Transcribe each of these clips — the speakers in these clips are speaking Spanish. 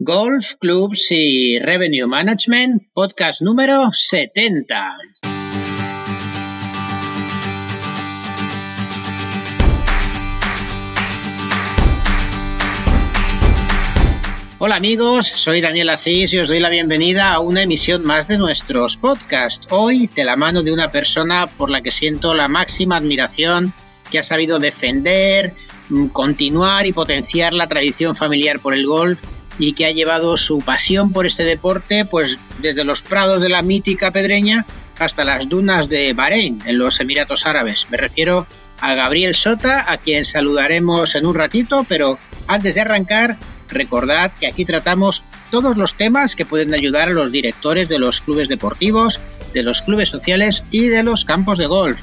Golf, Clubs y Revenue Management, podcast número 70. Hola amigos, soy Daniel Asís y os doy la bienvenida a una emisión más de nuestros podcasts. Hoy de la mano de una persona por la que siento la máxima admiración, que ha sabido defender, mm, continuar y potenciar la tradición familiar por el golf y que ha llevado su pasión por este deporte pues desde los prados de la mítica Pedreña hasta las dunas de Bahrein, en los Emiratos Árabes. Me refiero a Gabriel Sota, a quien saludaremos en un ratito, pero antes de arrancar, recordad que aquí tratamos todos los temas que pueden ayudar a los directores de los clubes deportivos, de los clubes sociales y de los campos de golf.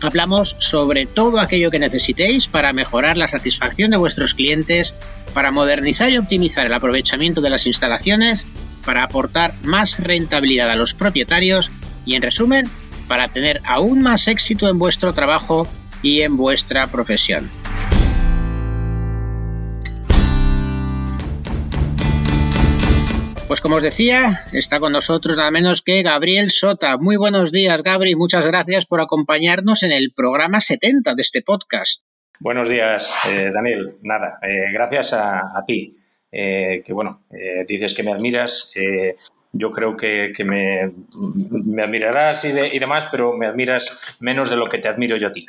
Hablamos sobre todo aquello que necesitéis para mejorar la satisfacción de vuestros clientes para modernizar y optimizar el aprovechamiento de las instalaciones, para aportar más rentabilidad a los propietarios y, en resumen, para tener aún más éxito en vuestro trabajo y en vuestra profesión. Pues como os decía, está con nosotros nada menos que Gabriel Sota. Muy buenos días, Gabri. Muchas gracias por acompañarnos en el programa 70 de este podcast. Buenos días, eh, Daniel. Nada, eh, gracias a, ti. Eh, que bueno, dices que me admiras. yo creo que, me, admirarás y, demás, pero me admiras menos de lo que te admiro yo a ti.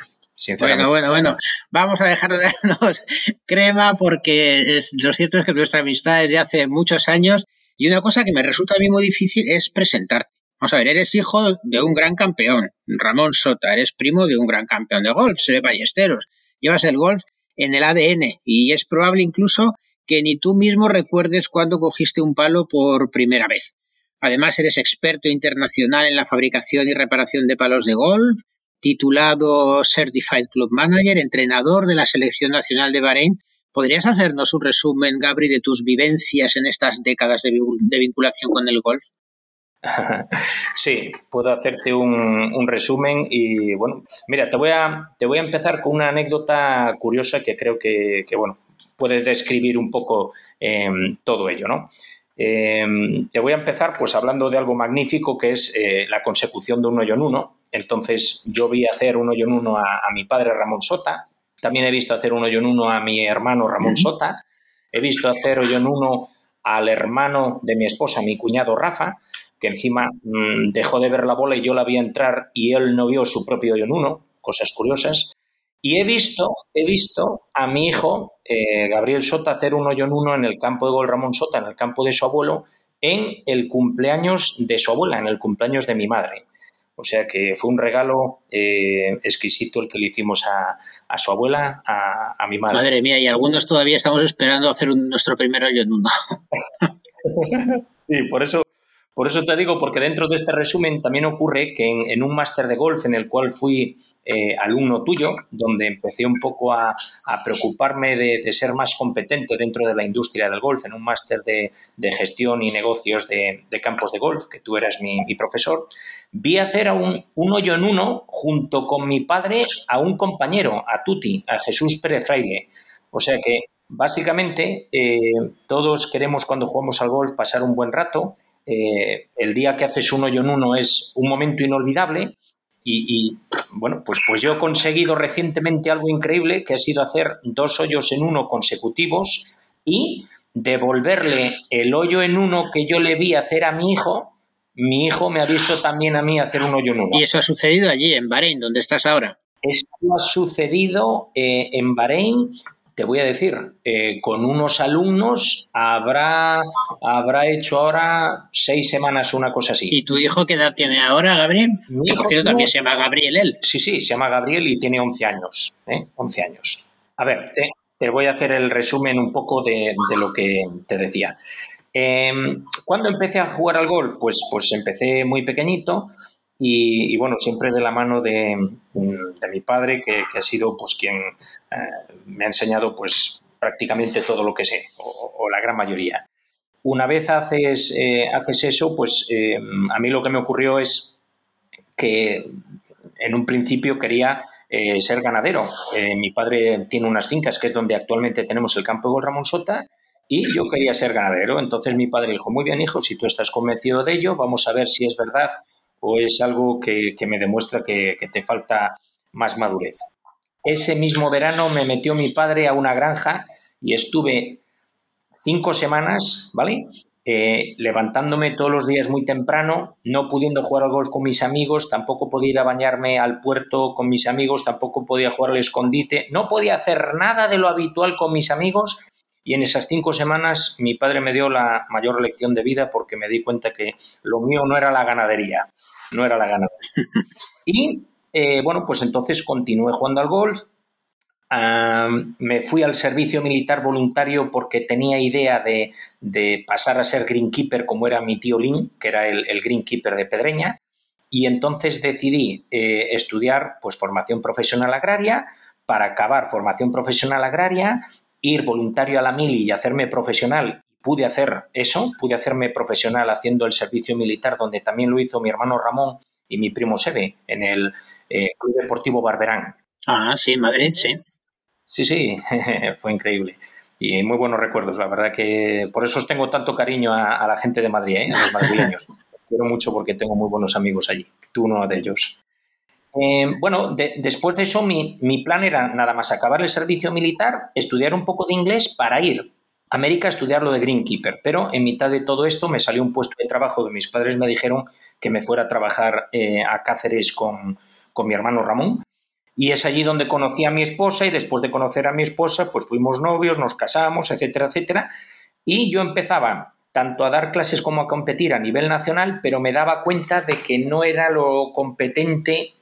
Bueno, bueno, bueno. Vamos a dejar de darnos crema porque lo cierto es que nuestra amistad es de hace muchos años y una cosa que me resulta a mí muy difícil es presentarte. Vamos a ver, eres hijo de un gran campeón, Ramón Sota, eres primo de un gran campeón de golf, se ve Ballesteros llevas el golf en el ADN y es probable incluso que ni tú mismo recuerdes cuando cogiste un palo por primera vez. Además, eres experto internacional en la fabricación y reparación de palos de golf, titulado Certified Club Manager, entrenador de la Selección Nacional de Bahrein. ¿Podrías hacernos un resumen, Gabri, de tus vivencias en estas décadas de, vinculación con el golf? Sí, puedo hacerte un, resumen y bueno, mira, te voy a, te voy a empezar con una anécdota curiosa que creo que, bueno, puede describir un poco em, todo ello, ¿no? Em, te voy a empezar pues hablando de algo magnífico que es eh, la consecución de un hoyo en uno. Entonces yo vi hacer un hoyo en uno a, mi padre Ramón Sota, también he visto hacer un hoyo en uno a mi hermano Ramón Sota, he visto hacer hoyo en uno al hermano de mi esposa, mi cuñado Rafa, que encima mm, dejó de ver la bola y yo la vi entrar y él no vio su propio hoyo en uno, cosas curiosas. Y he visto, he visto a mi hijo, eh, Gabriel Sota, hacer un hoyo en uno en el campo de gol Ramón Sota, en el campo de su abuelo, en el cumpleaños de su abuela, en el cumpleaños de mi madre. O sea que fue un regalo eh, exquisito el que le hicimos a, su abuela, a, mi madre. Madre mía, y algunos todavía estamos esperando hacer nuestro primer hoyo en uno. sí, por eso por eso te digo, porque dentro de este resumen también ocurre que en, un máster de golf en el cual fui eh, alumno tuyo, donde empecé un poco a, preocuparme de, ser más competente dentro de la industria del golf, en un máster de, gestión y negocios de, campos de golf, que tú eras mi, profesor, vi hacer a un, hoyo en uno junto con mi padre a un compañero, a Tuti, a Jesús Pérez Fraile. O sea que básicamente eh, todos queremos cuando jugamos al golf pasar un buen rato eh, el día que haces un hoyo en uno es un momento inolvidable y, bueno, pues, pues yo he conseguido recientemente algo increíble que ha sido hacer dos hoyos en uno consecutivos y devolverle el hoyo en uno que yo le vi hacer a mi hijo. Mi hijo me ha visto también a mí hacer un hoyo en uno. ¿Y eso ha sucedido allí, en Bahrein, donde estás ahora? Esto ha sucedido eh, en Bahrein te voy a decir, eh, con unos alumnos habrá, habrá hecho ahora seis semanas una cosa así. ¿Y tu hijo qué edad tiene ahora, Gabriel? Mi hijo también se llama Gabriel él. Sí, sí, se llama Gabriel y tiene 11 años. ¿eh? 11 años. A ver, te, voy a hacer el resumen un poco de, lo que te decía. Eh, ¿Cuándo empecé a jugar al golf? Pues, pues empecé muy pequeño y, bueno, siempre de la mano de, mi padre, que, ha sido pues quien eh, me ha enseñado pues prácticamente todo lo que sé, o, la gran mayoría. Una vez haces, eh, haces eso, pues eh, a mí lo que me ocurrió es que en un principio quería ser ganadero. mi padre tiene unas fincas, que es donde actualmente tenemos el campo de Ramón Sota, y yo quería ser ganadero. Entonces mi padre dijo, muy bien hijo, si tú estás convencido de ello, vamos a ver si es verdad o es algo que, me demuestra que, te falta más madurez. Ese mismo verano me metió mi padre a una granja y estuve cinco semanas, ¿vale? Eh, levantándome todos los días muy temprano, no pudiendo jugar al golf con mis amigos, tampoco podía ir a bañarme al puerto con mis amigos, tampoco podía jugar al escondite, no podía hacer nada de lo habitual con mis amigos y en esas cinco semanas mi padre me dio la mayor lección de vida porque me di cuenta que lo mío no era la ganadería, no era la ganadería. Y eh, bueno, pues entonces continué jugando al golf. me fui al servicio militar voluntario porque tenía idea de, pasar a ser greenkeeper como era mi tío Lin, que era el, greenkeeper de Pedreña. Y entonces decidí eh, estudiar pues, formación profesional agraria para acabar formación profesional agraria ir voluntario a la mili y hacerme profesional, pude hacer eso, pude hacerme profesional haciendo el servicio militar, donde también lo hizo mi hermano Ramón y mi primo Sebe, en el eh, Club Deportivo Barberán. Ah, sí, en Madrid, sí. Sí, sí, fue increíble. Y muy buenos recuerdos, la verdad que por eso os tengo tanto cariño a, la gente de Madrid, ¿eh? a los madrileños. Quiero mucho porque tengo muy buenos amigos allí, tú uno de ellos. Eh, bueno, después de eso mi, plan era nada más acabar el servicio militar, estudiar un poco de inglés para ir América a estudiar lo de Greenkeeper, pero en mitad de todo esto me salió un puesto de trabajo que mis padres me dijeron que me fuera a trabajar eh, a Cáceres con, con mi hermano Ramón. Y es allí donde conocí a mi esposa y después de conocer a mi esposa, pues fuimos novios, nos casamos, etcétera, etcétera. Y yo empezaba tanto a dar clases como a competir a nivel nacional, pero me daba cuenta de que no era lo competente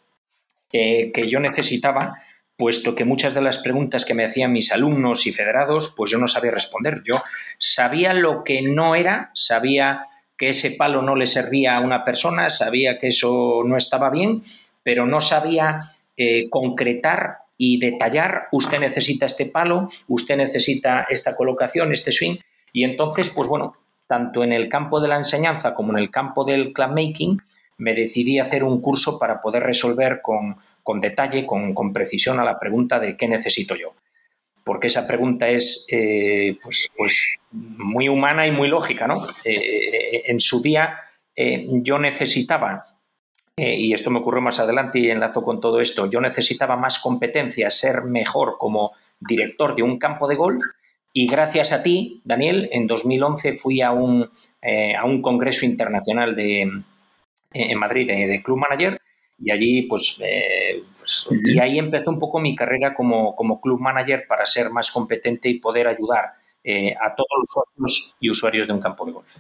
que yo necesitaba, puesto que muchas de las preguntas que me hacían mis alumnos y federados, pues yo no sabía responder. Yo sabía lo que no era, sabía que ese palo no le servía a una persona, sabía que eso no estaba bien, pero no sabía eh, concretar y detallar, usted necesita este palo, usted necesita esta colocación, este swing, y entonces, pues bueno, tanto en el campo de la enseñanza como en el campo del clubmaking, me decidí hacer un curso para poder resolver con, detalle, con, precisión a la pregunta de qué necesito yo. Porque esa pregunta es eh, pues, pues, muy humana y muy lógica. ¿no? Eh, eh, en su día yo necesitaba, y esto me ocurrió más adelante y enlazo con todo esto, yo necesitaba más competencia, ser mejor como director de un campo de golf. Y gracias a ti, Daniel, en 2011 fui a un, a un congreso internacional de, en Madrid de, Club Manager y allí pues, eh, pues, y ahí empezó un poco mi carrera como, como Club Manager para ser más competente y poder ayudar eh, a todos los socios y usuarios de un campo de golf.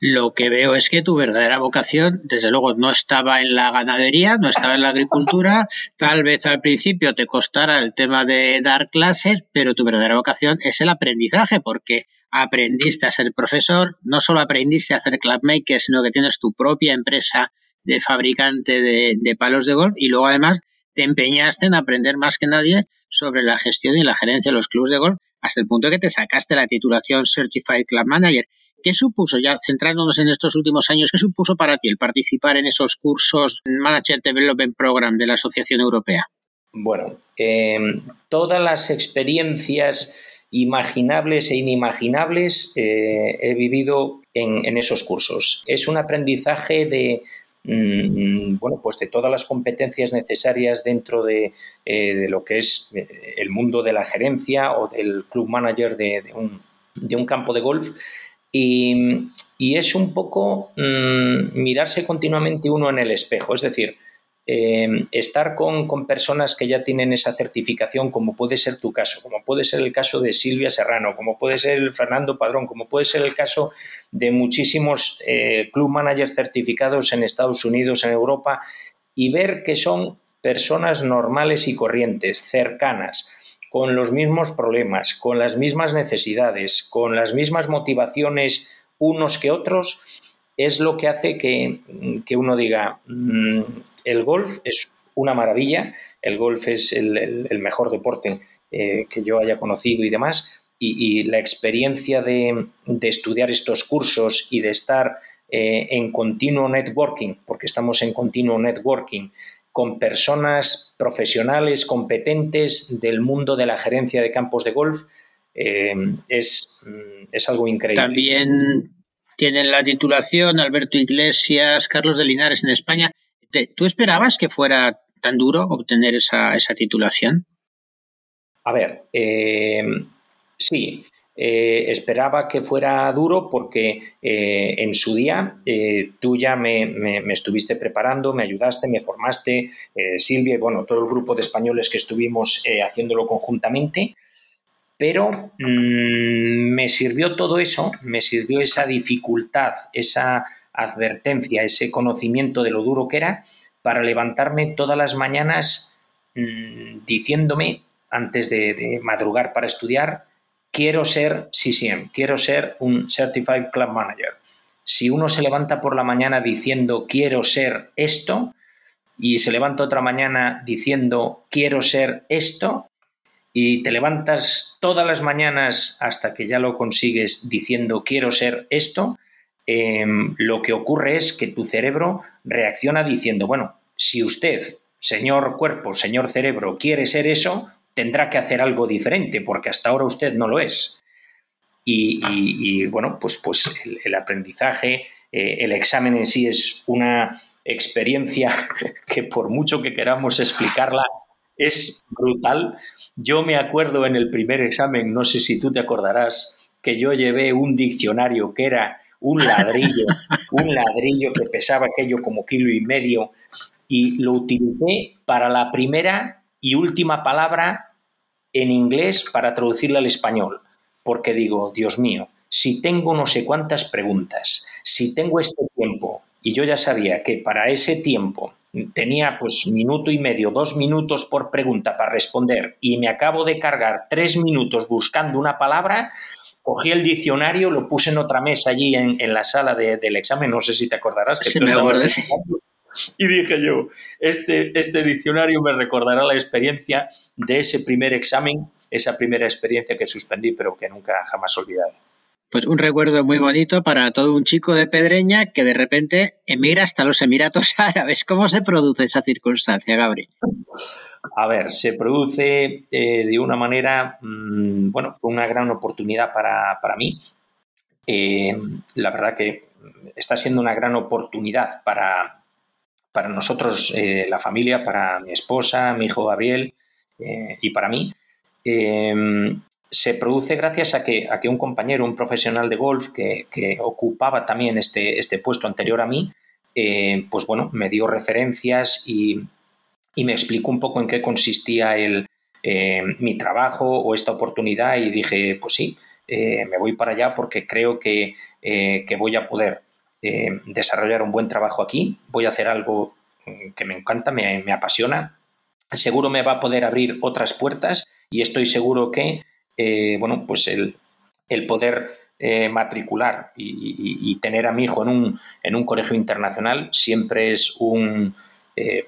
Lo que veo es que tu verdadera vocación, desde luego, no estaba en la ganadería, no estaba en la agricultura. Tal vez al principio te costara el tema de dar clases, pero tu verdadera vocación es el aprendizaje, porque aprendiste a ser profesor, no solo aprendiste a hacer clubmaker, sino que tienes tu propia empresa de fabricante de, palos de golf y luego además te empeñaste en aprender más que nadie sobre la gestión y la gerencia de los clubes de golf hasta el punto que te sacaste la titulación Certified Club Manager. ¿Qué supuso, ya centrándonos en estos últimos años, qué supuso para ti el participar en esos cursos Manager Development Program de la Asociación Europea? Bueno, em, todas las experiencias imaginables e inimaginables eh, he vivido en, esos cursos. Es un aprendizaje de, bueno, pues de todas las competencias necesarias dentro de, eh, lo que es eh, el mundo de la gerencia o del club manager de, un, de un campo de golf. Y, es un poco mm, mirarse continuamente uno en el espejo, es decir, em, estar con, personas que ya tienen esa certificación, como puede ser tu caso, como puede ser el caso de Silvia Serrano, como puede ser el Fernando Padrón, como puede ser el caso de muchísimos eh, club managers certificados en Estados Unidos, en Europa, y ver que son personas normales y corrientes, cercanas, con los mismos problemas, con las mismas necesidades, con las mismas motivaciones unos que otros, es lo que hace que, uno diga, mm, el golf es una maravilla, el golf es el, mejor deporte eh, que yo haya conocido y demás, y, la experiencia de, estudiar estos cursos y de estar eh, en continuo networking, porque estamos en continuo networking, con personas profesionales competentes del mundo de la gerencia de campos de golf, es, mm, es algo increíble. También tienen la titulación Alberto Iglesias, Carlos de Linares en España. ¿Tú esperabas que fuera tan duro obtener esa, esa titulación? A ver, eh, sí, eh, esperaba que fuera duro porque eh, en su día tú ya me, estuviste preparando, me ayudaste, me formaste, Silvia y bueno, todo el grupo de españoles que estuvimos haciéndolo conjuntamente, pero mm, me sirvió todo eso, me sirvió esa dificultad, esa advertencia, ese conocimiento de lo duro que era para levantarme todas las mañanas mm, diciéndome antes de, madrugar para estudiar, quiero ser CCM, quiero ser un Certified Club Manager. Si uno se levanta por la mañana diciendo quiero ser esto y se levanta otra mañana diciendo quiero ser esto y te levantas todas las mañanas hasta que ya lo consigues diciendo quiero ser esto, em, lo que ocurre es que tu cerebro reacciona diciendo, bueno, si usted, señor cuerpo, señor cerebro, quiere ser eso, tendrá que hacer algo diferente, porque hasta ahora usted no lo es. Y, bueno, pues, pues el, aprendizaje, eh, el examen en sí es una experiencia que por mucho que queramos explicarla, es brutal. Yo me acuerdo en el primer examen, no sé si tú te acordarás, que yo llevé un diccionario que era un ladrillo, un ladrillo que pesaba aquello como kilo y medio, y lo utilicé para la primera y última palabra en inglés para traducirla al español, porque digo, Dios mío, si tengo no sé cuántas preguntas, si tengo este tiempo, y yo ya sabía que para ese tiempo tenía pues minuto y medio, dos minutos por pregunta para responder, y me acabo de cargar tres minutos buscando una palabra, cogí el diccionario, lo puse en otra mesa allí en, la sala del examen, no sé si te acordarás. Que me y dije yo, este, este diccionario me recordará la experiencia de ese primer examen, esa primera experiencia que suspendí, pero que nunca jamás olvidaré. Pues un recuerdo muy bonito para todo un chico de Pedreña que de repente emigra hasta los Emiratos Árabes. ¿Cómo se produce esa circunstancia, Gabriel? A ver, se produce eh, de una manera, mm, bueno, fue una gran oportunidad para, mí. Eh, la verdad que está siendo una gran oportunidad para, para nosotros, eh, la familia, para mi esposa, mi hijo Gabriel y para mí, se produce gracias a que, a que, un compañero, un profesional de golf que, ocupaba también este, este, puesto anterior a mí, eh, pues bueno, me dio referencias y, me explicó un poco en qué consistía el, mi trabajo o esta oportunidad y dije, pues sí, me voy para allá porque creo que, que voy a poder eh, desarrollar un buen trabajo aquí, voy a hacer algo mm, que me encanta, me, apasiona, seguro me va a poder abrir otras puertas y estoy seguro que, eh, bueno, pues el, poder eh, matricular y, tener a mi hijo en un, en un colegio internacional siempre es un,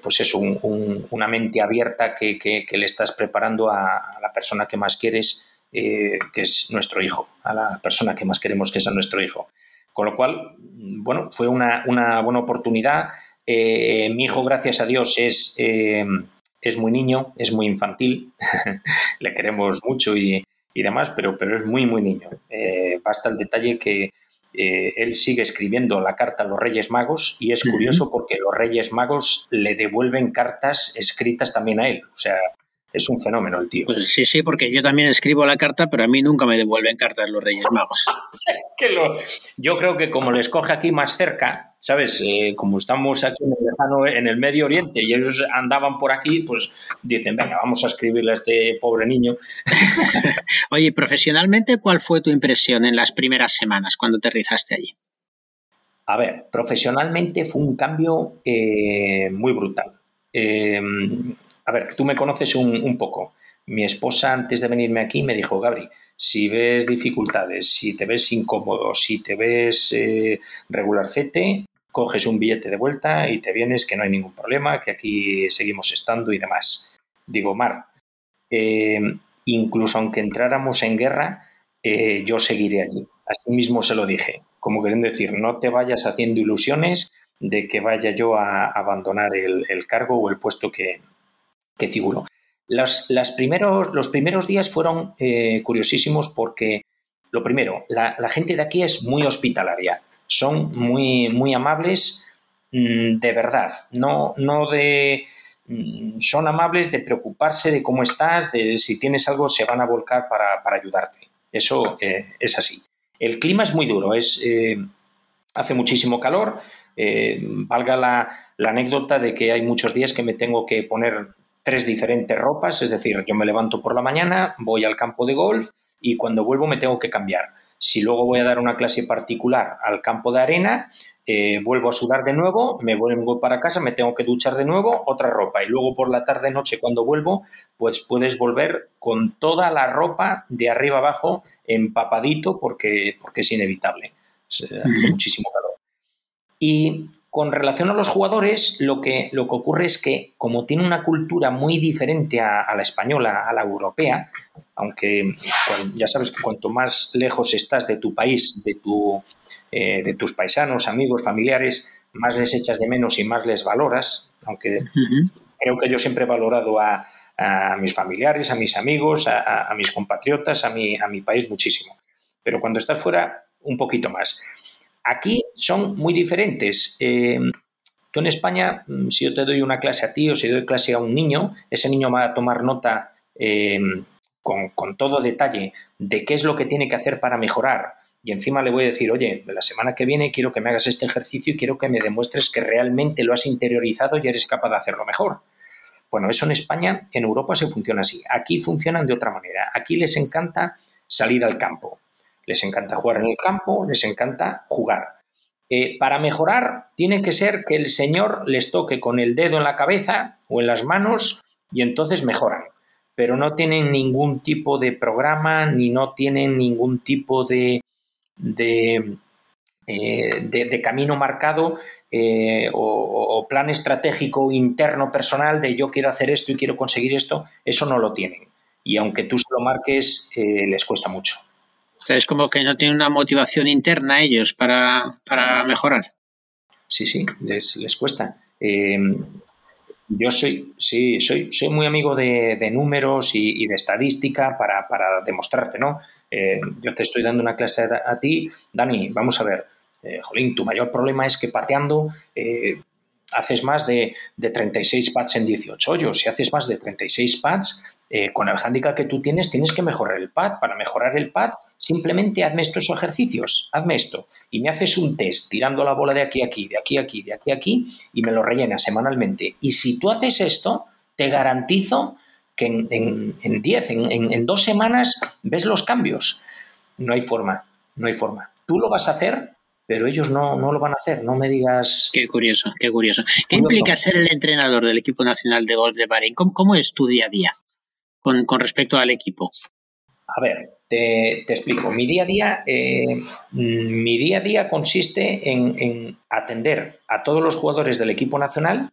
pues es una mente abierta que, le estás preparando a, la persona que más quieres, que es nuestro hijo, a la persona que más queremos que es nuestro hijo. Con lo cual, bueno, fue una, buena oportunidad. Eh, mi hijo, gracias a Dios, es, eh, es muy niño, es muy infantil, le queremos mucho y, demás, pero, pero es muy, muy niño. Eh, basta el detalle que él sigue escribiendo la carta a los Reyes Magos y es curioso porque los Reyes Magos le devuelven cartas escritas también a él. O sea, es un fenómeno el tío. Pues sí, sí, porque yo también escribo la carta, pero a mí nunca me devuelven cartas los Reyes Magos. Yo creo que como les coge aquí más cerca, ¿sabes? Eh, como estamos aquí en el, en el Medio Oriente y ellos andaban por aquí, pues dicen, venga, vamos a escribirle a este pobre niño. Oye, profesionalmente, ¿cuál fue tu impresión en las primeras semanas cuando aterrizaste allí? A ver, profesionalmente fue un cambio eh, muy brutal. Eh, a ver, tú me conoces un, poco. Mi esposa antes de venirme aquí me dijo, Gabri, si ves dificultades, si te ves incómodo, si te ves eh, regularcete, coges un billete de vuelta y te vienes, que no hay ningún problema, que aquí seguimos estando y demás. Digo, Mar, eh, incluso aunque entráramos en guerra, eh, yo seguiré allí. Así mismo se lo dije, como queriendo decir, no te vayas haciendo ilusiones de que vaya yo a abandonar el cargo o el puesto que, que figuró. las primeros, los primeros días fueron eh, curiosísimos porque, lo primero, la, gente de aquí es muy hospitalaria, son muy, muy amables mm, de verdad, no, no de... Mm, son amables de preocuparse de cómo estás, de si tienes algo se van a volcar para, ayudarte. Eso eh, es así. El clima es muy duro, es, eh, hace muchísimo calor, valga la, anécdota de que hay muchos días que me tengo que poner tres diferentes ropas, es decir, yo me levanto por la mañana, voy al campo de golf y cuando vuelvo me tengo que cambiar. Si luego voy a dar una clase particular al campo de arena, eh, vuelvo a sudar de nuevo, me vuelvo para casa, me tengo que duchar de nuevo, otra ropa. Y luego por la tarde, noche, cuando vuelvo, pues puedes volver con toda la ropa de arriba abajo empapadito porque, porque es inevitable. Hace muchísimo calor. Y con relación a los jugadores, lo que, lo que ocurre es que, como tiene una cultura muy diferente a, la española, a la europea, aunque ya sabes que cuanto más lejos estás de tu país, de, tu, eh, de tus paisanos, amigos, familiares, más les echas de menos y más les valoras, aunque creo que yo siempre he valorado a, mis familiares, a mis amigos, a, mis compatriotas, a mi, a mi país muchísimo. Pero cuando estás fuera, un poquito más. Aquí son muy diferentes. Eh, tú en España, mm, si yo te doy una clase a ti o si doy clase a un niño, ese niño va a tomar nota eh, con, todo detalle de qué es lo que tiene que hacer para mejorar. Y encima le voy a decir, oye, la semana que viene quiero que me hagas este ejercicio y quiero que me demuestres que realmente lo has interiorizado y eres capaz de hacerlo mejor. Bueno, eso en España, en Europa se funciona así. Aquí funcionan de otra manera. Aquí les encanta salir al campo. Les encanta jugar en el campo, les encanta jugar. Eh, para mejorar, tiene que ser que el Señor les toque con el dedo en la cabeza o en las manos y entonces mejoran. Pero no tienen ningún tipo de programa ni no tienen ningún tipo de, de, eh, camino marcado eh, o, plan estratégico interno personal de yo quiero hacer esto y quiero conseguir esto. Eso no lo tienen. Y aunque tú se lo marques, les cuesta mucho es como que no tienen una motivación interna ellos para, mejorar. Sí, sí, les, cuesta. Em, yo soy, sí, soy, soy muy amigo de, números y, de estadística para, demostrarte, ¿no? Em, yo te estoy dando una clase a, ti, Dani, vamos a ver, eh, Jolín, tu mayor problema es que pateando eh, haces más de, de 36 pads en 18 hoyos. Si haces más de 36 pads, eh, con el hándicap que tú tienes, tienes que mejorar el pad. Para mejorar el pad, simplemente hazme estos ejercicios, hazme esto. Y me haces un test tirando la bola de aquí a aquí, de aquí a aquí, de aquí a aquí, y me lo rellenas semanalmente. Y si tú haces esto, te garantizo que en 10, en, en, en, dos semanas, ves los cambios. No hay forma, no hay forma. Tú lo vas a hacer pero ellos no, no, lo van a hacer, no me digas... Qué curioso, qué curioso. ¿Qué implica ser el entrenador del equipo nacional de golf de Bahrein? ¿Cómo, es tu día a día con, respecto al equipo? A ver, te, explico. Mi día a día, eh, mi día a día consiste en, atender a todos los jugadores del equipo nacional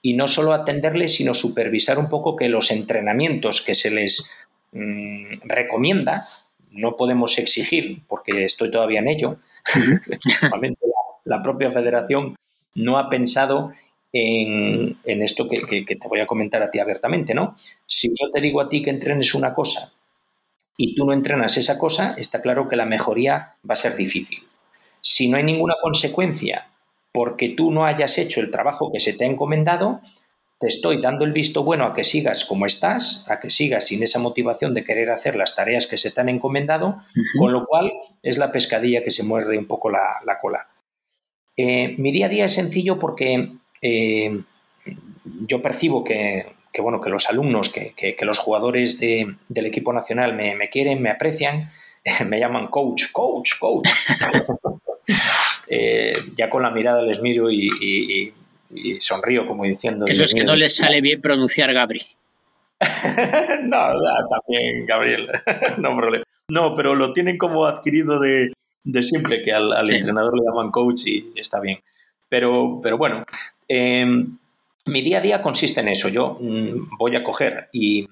y no solo atenderles, sino supervisar un poco que los entrenamientos que se les mm, recomienda, no podemos exigir, porque estoy todavía en ello, la, propia federación no ha pensado en, esto que, te voy a comentar a ti abiertamente, ¿no? Si yo te digo a ti que entrenes una cosa y tú no entrenas esa cosa, está claro que la mejoría va a ser difícil. Si no hay ninguna consecuencia porque tú no hayas hecho el trabajo que se te ha encomendado, te estoy dando el visto bueno a que sigas como estás, a que sigas sin esa motivación de querer hacer las tareas que se te han encomendado, con lo cual es la pescadilla que se muerde un poco la, cola. Eh, mi día a día es sencillo porque eh, yo percibo que, bueno, que los alumnos, que, los jugadores del equipo nacional me, quieren, me aprecian, me llaman coach, coach, coach. Eh, ya con la mirada les miro y y sonrío como diciendo... Eso es que no les sale bien pronunciar Gabri. no, también Gabriel, no problema. No, pero lo tienen como adquirido de, siempre, que al, entrenador le llaman coach y está bien. Pero, pero bueno, em, mi día a día consiste en eso. Yo mm, voy a coger y,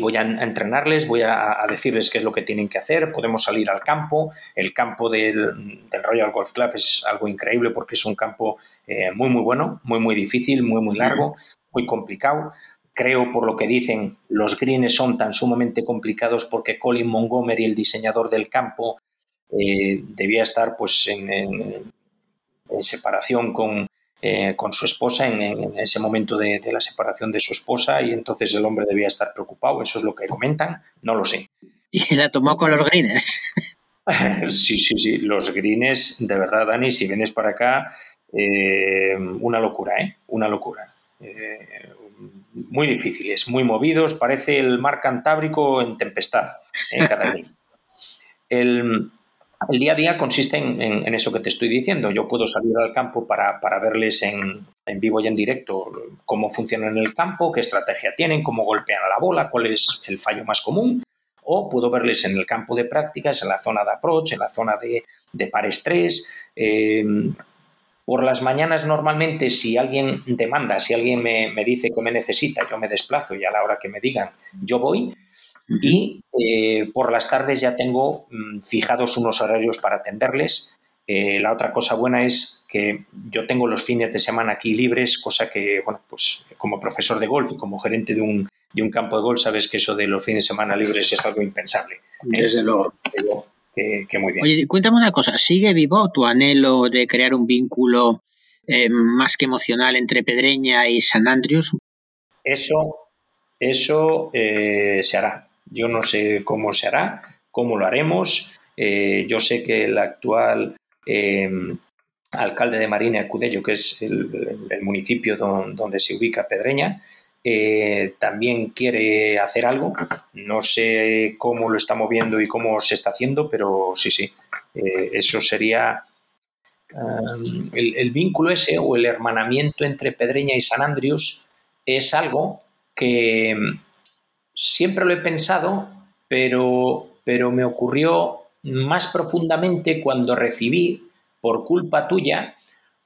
voy a entrenarles, voy a, decirles qué es lo que tienen que hacer. Podemos salir al campo. El campo del, del Royal Golf Club es algo increíble porque es un campo eh, muy, muy bueno, muy, muy difícil, muy, muy largo, muy complicado. creo por lo que dicen, los greens son tan sumamente complicados porque Colin Montgomery, el diseñador del campo, eh, debía estar pues en, separación con, eh, con, su esposa en, ese momento de, la separación de su esposa y entonces el hombre debía estar preocupado, eso es lo que comentan, no lo sé. Y la tomó con los greens. sí, sí, sí, los greens, de verdad, Dani, si vienes para acá, eh, una locura, ¿eh? Una locura. Eh, muy difíciles, muy movidos, parece el mar Cantábrico en tempestad en cada día. El, día a día consiste en, eso que te estoy diciendo. Yo puedo salir al campo para, verles en, vivo y en directo cómo funcionan en el campo, qué estrategia tienen, cómo golpean a la bola, cuál es el fallo más común. O puedo verles en el campo de prácticas, en la zona de approach, en la zona de, de par estrés, eh, por las mañanas normalmente si alguien demanda, si alguien me, dice que me necesita, yo me desplazo y a la hora que me digan yo voy. Y eh, por las tardes ya tengo mm, fijados unos horarios para atenderles. Eh, la otra cosa buena es que yo tengo los fines de semana aquí libres, cosa que, bueno, pues como profesor de golf y como gerente de un, de un campo de golf, sabes que eso de los fines de semana libres es algo impensable. Desde luego muy bien. Oye, cuéntame una cosa, ¿sigue vivo tu anhelo de crear un vínculo eh, más que emocional entre Pedreña y San Andrews? Eso, eso eh, se hará. Yo no sé cómo se hará, cómo lo haremos. Eh, yo sé que el actual alcalde de Marina, Cudello, que es el, municipio donde se ubica Pedreña, eh, también quiere hacer algo. No sé cómo lo está moviendo y cómo se está haciendo, pero sí, sí, eh, eso sería um, el, vínculo ese o el hermanamiento entre Pedreña y San Andrius es algo que siempre lo he pensado, pero, pero me ocurrió más profundamente cuando recibí, por culpa tuya,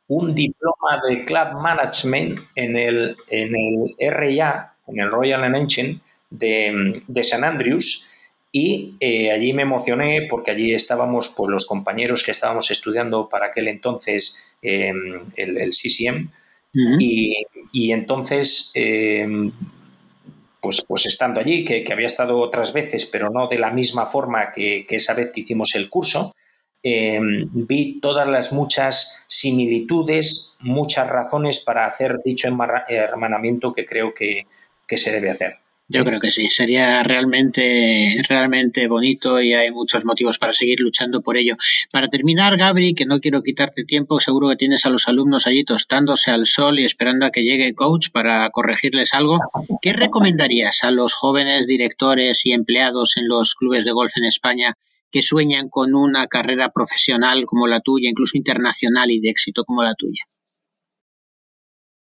un diploma de Club Management en el, en el RIA, en el Royal Engine de, de San Andrews, y eh, allí me emocioné porque allí estábamos pues, los compañeros que estábamos estudiando para aquel entonces em, el, CCM, y, entonces, em, pues, pues estando allí, que, había estado otras veces, pero no de la misma forma que, que esa vez que hicimos el curso, Em, vi todas las muchas similitudes, muchas razones para hacer dicho hermanamiento que creo que, se debe hacer. Yo creo que sí, sería realmente, realmente bonito y hay muchos motivos para seguir luchando por ello. Para terminar, Gabri, que no quiero quitarte tiempo, seguro que tienes a los alumnos allí tostándose al sol y esperando a que llegue coach para corregirles algo. ¿Qué recomendarías a los jóvenes directores y empleados en los clubes de golf en España que sueñan con una carrera profesional como la tuya, incluso internacional y de éxito como la tuya?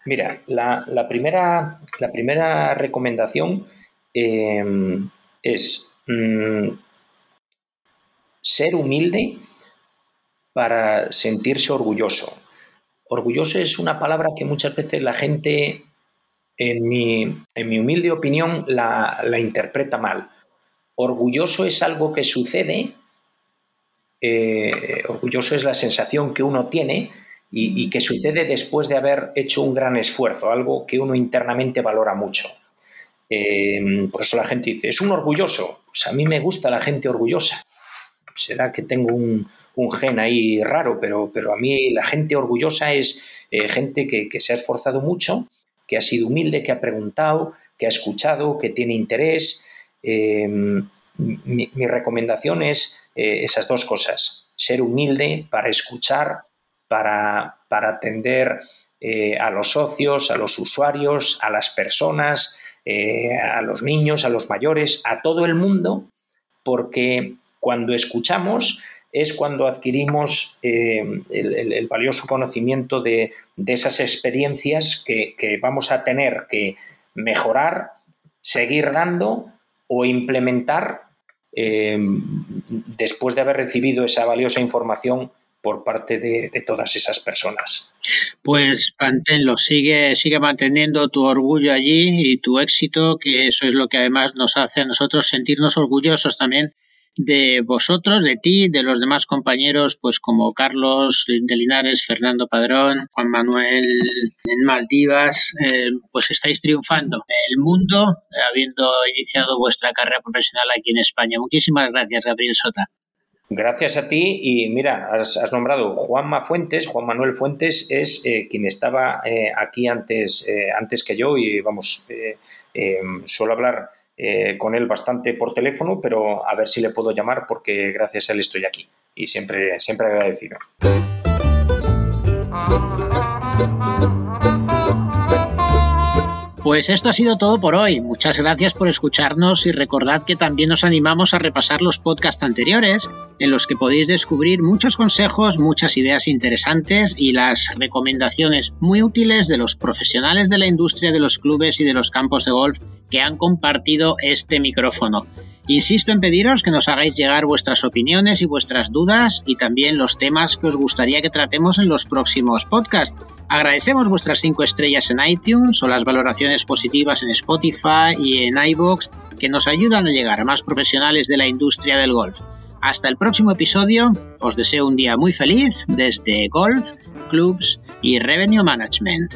Mira, la, primera, la primera, recomendación em, es mm, ser humilde para sentirse orgulloso. Orgulloso es una palabra que muchas veces la gente, en mi, en mi humilde opinión, la, la interpreta mal. Orgulloso es algo que sucede, eh, orgulloso es la sensación que uno tiene y, que sucede después de haber hecho un gran esfuerzo, algo que uno internamente valora mucho. Eh, por eso la gente dice, es un orgulloso. Pues a mí me gusta la gente orgullosa. Será que tengo un, gen ahí raro, pero, pero, a mí la gente orgullosa es eh, gente que, se ha esforzado mucho, que ha sido humilde, que ha preguntado, que ha escuchado, que tiene interés, Em, mi, recomendación es eh, esas dos cosas, ser humilde para escuchar, para, atender eh, a los socios, a los usuarios, a las personas, eh, a los niños, a los mayores, a todo el mundo, porque cuando escuchamos es cuando adquirimos el, valioso conocimiento de, esas experiencias que, que vamos a tener que mejorar, seguir dando o implementar eh, después de haber recibido esa valiosa información por parte de, todas esas personas. Pues manténlo, sigue, sigue manteniendo tu orgullo allí y tu éxito, que eso es lo que además nos hace a nosotros sentirnos orgullosos también de vosotros, de ti, de los demás compañeros, pues como Carlos de Linares, Fernando Padrón, Juan Manuel en Maldivas, eh, pues estáis triunfando en el mundo, habiendo iniciado vuestra carrera profesional aquí en España. Muchísimas gracias, Gabriel Sota. Gracias a ti y mira, has, nombrado Juanma Fuentes, Juan Manuel Fuentes es eh, quien estaba eh, aquí antes, antes que yo y vamos, suelo hablar eh, con él bastante por teléfono, pero a ver si le puedo llamar porque gracias a él estoy aquí y siempre, siempre agradecido. Pues esto ha sido todo por hoy. Muchas gracias por escucharnos y recordad que también os animamos a repasar los podcasts anteriores en los que podéis descubrir muchos consejos, muchas ideas interesantes y las recomendaciones muy útiles de los profesionales de la industria de los clubes y de los campos de golf que han compartido este micrófono. Insisto en pediros que nos hagáis llegar vuestras opiniones y vuestras dudas y también los temas que os gustaría que tratemos en los próximos podcasts. Agradecemos vuestras 5 estrellas en iTunes o las valoraciones positivas en Spotify y en iBox que nos ayudan a llegar a más profesionales de la industria del golf. Hasta el próximo episodio, os deseo un día muy feliz desde Golf, Clubs y Revenue Management.